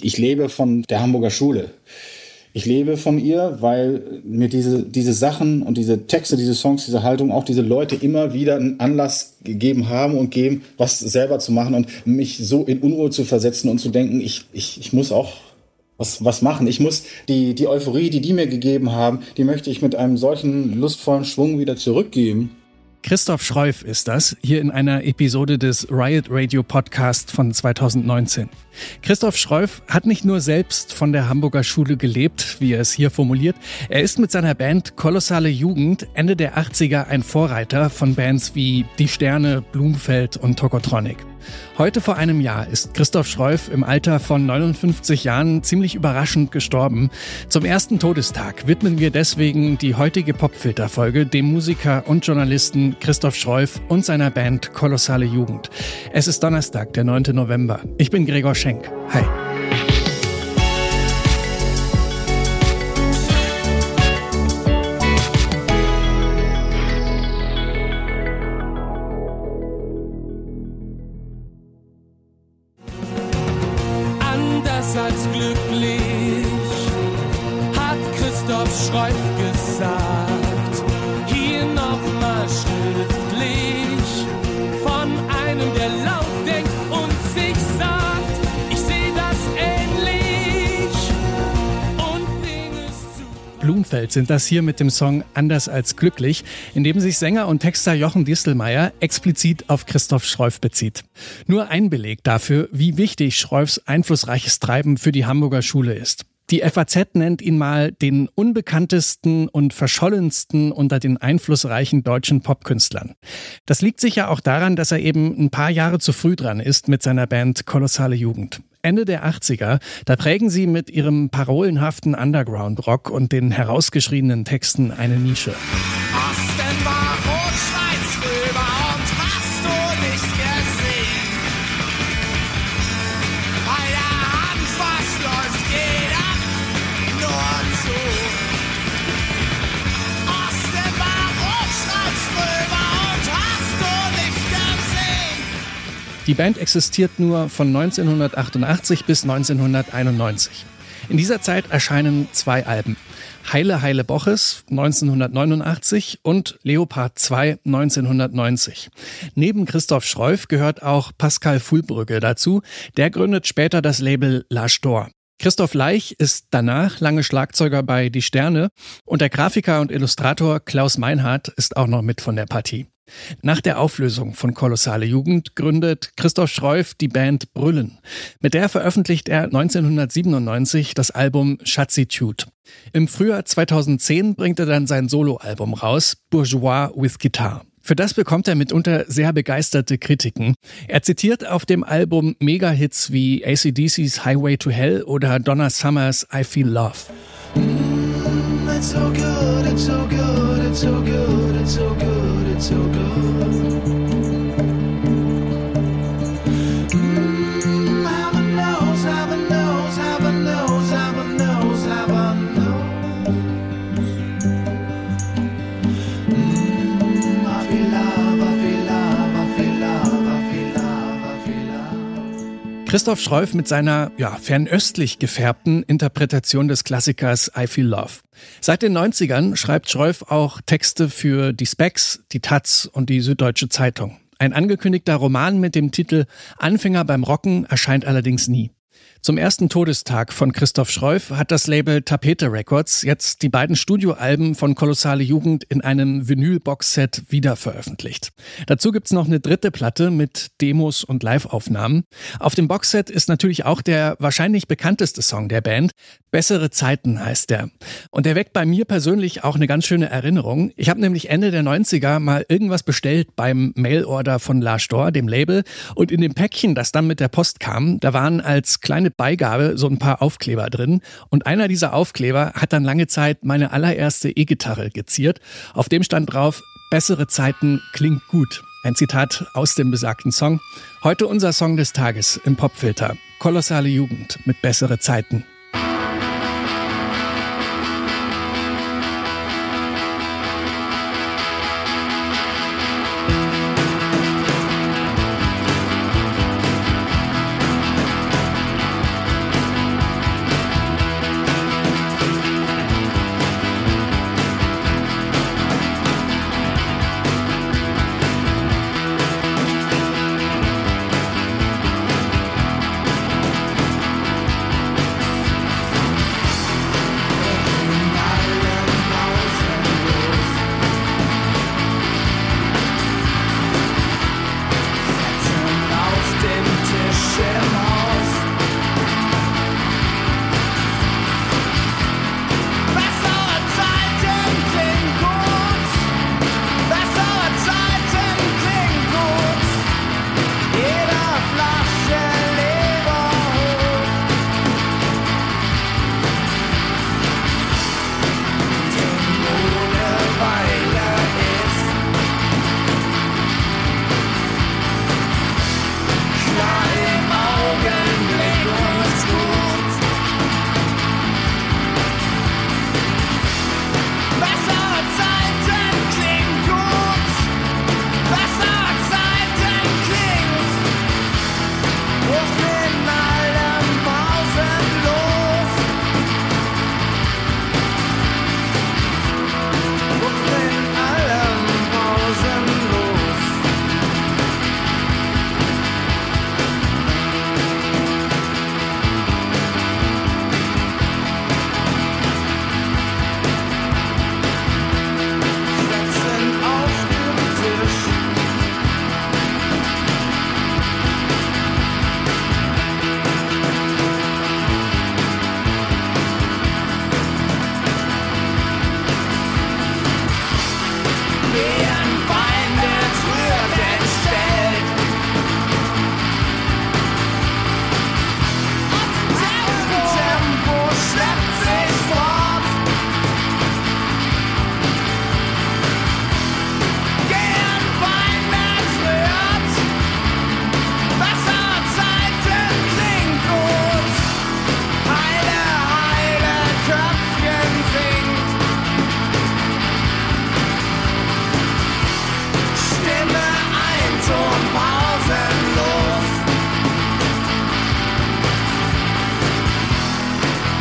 Ich lebe von der Hamburger Schule. Ich lebe von ihr, weil mir diese, diese Sachen und diese Texte, diese Songs, diese Haltung, auch diese Leute immer wieder einen Anlass gegeben haben und geben, was selber zu machen und mich so in Unruhe zu versetzen und zu denken, ich, ich, ich muss auch was, was machen. Ich muss die, die Euphorie, die die mir gegeben haben, die möchte ich mit einem solchen lustvollen Schwung wieder zurückgeben. Christoph Schreuf ist das, hier in einer Episode des Riot Radio Podcast von 2019. Christoph Schreuf hat nicht nur selbst von der Hamburger Schule gelebt, wie er es hier formuliert, er ist mit seiner Band Kolossale Jugend Ende der 80er ein Vorreiter von Bands wie Die Sterne, Blumfeld und Tokotronic. Heute vor einem Jahr ist Christoph Schreuf im Alter von 59 Jahren ziemlich überraschend gestorben. Zum ersten Todestag widmen wir deswegen die heutige Popfilter-Folge dem Musiker und Journalisten Christoph Schreuf und seiner Band Kolossale Jugend. Es ist Donnerstag, der 9. November. Ich bin Gregor Schenk. Hi. als glücklich, hat Christoph Schreuf gesagt. Blumfeld sind das hier mit dem Song Anders als glücklich, in dem sich Sänger und Texter Jochen Distelmeier explizit auf Christoph Schreuf bezieht. Nur ein Beleg dafür, wie wichtig Schreufs einflussreiches Treiben für die Hamburger Schule ist. Die FAZ nennt ihn mal den unbekanntesten und verschollensten unter den einflussreichen deutschen Popkünstlern. Das liegt sicher auch daran, dass er eben ein paar Jahre zu früh dran ist mit seiner Band Kolossale Jugend. Ende der 80er, da prägen sie mit ihrem parolenhaften Underground-Rock und den herausgeschriebenen Texten eine Nische. Die Band existiert nur von 1988 bis 1991. In dieser Zeit erscheinen zwei Alben. Heile Heile Boches 1989 und Leopard 2 1990. Neben Christoph Schreuf gehört auch Pascal Fulbrügge dazu. Der gründet später das Label La Stor. Christoph Leich ist danach lange Schlagzeuger bei Die Sterne und der Grafiker und Illustrator Klaus Meinhardt ist auch noch mit von der Partie. Nach der Auflösung von Kolossale Jugend gründet Christoph Schreuf die Band Brüllen. Mit der veröffentlicht er 1997 das Album Schatzitude. Im Frühjahr 2010 bringt er dann sein Soloalbum raus, Bourgeois with Guitar. Für das bekommt er mitunter sehr begeisterte Kritiken. Er zitiert auf dem Album Mega-Hits wie ACDC's Highway to Hell oder Donna Summers I Feel Love. Mm, it's so good, it's so good, it's so good, it's so good, it's so good. Christoph Schreuf mit seiner ja, fernöstlich gefärbten Interpretation des Klassikers I Feel Love. Seit den 90ern schreibt Schreuf auch Texte für die Specs, die Taz und die Süddeutsche Zeitung. Ein angekündigter Roman mit dem Titel Anfänger beim Rocken erscheint allerdings nie. Zum ersten Todestag von Christoph Schreuf hat das Label Tapete Records jetzt die beiden Studioalben von Kolossale Jugend in einem Vinyl-Boxset wiederveröffentlicht. Dazu gibt's noch eine dritte Platte mit Demos und Live-Aufnahmen. Auf dem Boxset ist natürlich auch der wahrscheinlich bekannteste Song der Band. Bessere Zeiten heißt der. Und der weckt bei mir persönlich auch eine ganz schöne Erinnerung. Ich habe nämlich Ende der 90er mal irgendwas bestellt beim Mailorder von La Store, dem Label. Und in dem Päckchen, das dann mit der Post kam, da waren als kleine kleine Beigabe so ein paar Aufkleber drin. Und einer dieser Aufkleber hat dann lange Zeit meine allererste E-Gitarre geziert. Auf dem stand drauf, bessere Zeiten klingt gut. Ein Zitat aus dem besagten Song. Heute unser Song des Tages im Popfilter. Kolossale Jugend mit bessere Zeiten.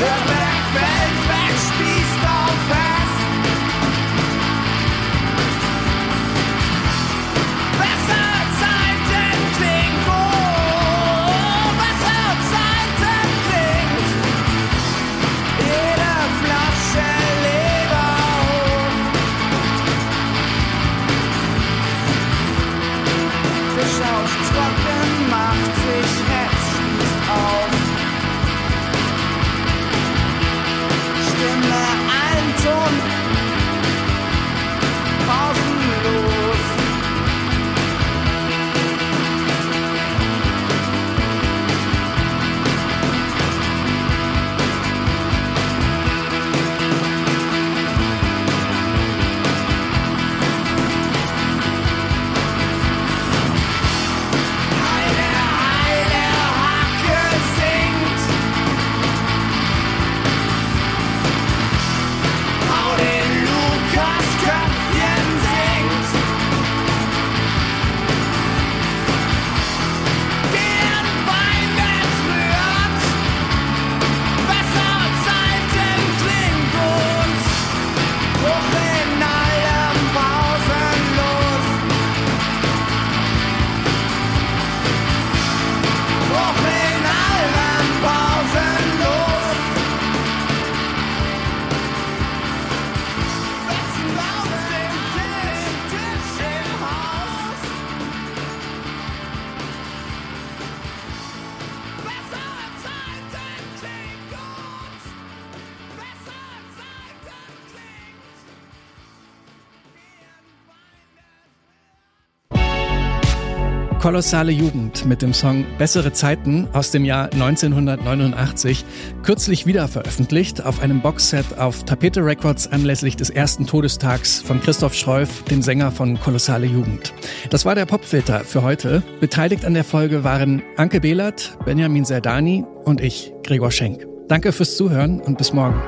Yeah. Kolossale Jugend mit dem Song Bessere Zeiten aus dem Jahr 1989, kürzlich wieder veröffentlicht auf einem Boxset auf Tapete Records anlässlich des ersten Todestags von Christoph Schreuf, dem Sänger von Kolossale Jugend. Das war der Popfilter für heute. Beteiligt an der Folge waren Anke Behlert, Benjamin Serdani und ich, Gregor Schenk. Danke fürs Zuhören und bis morgen.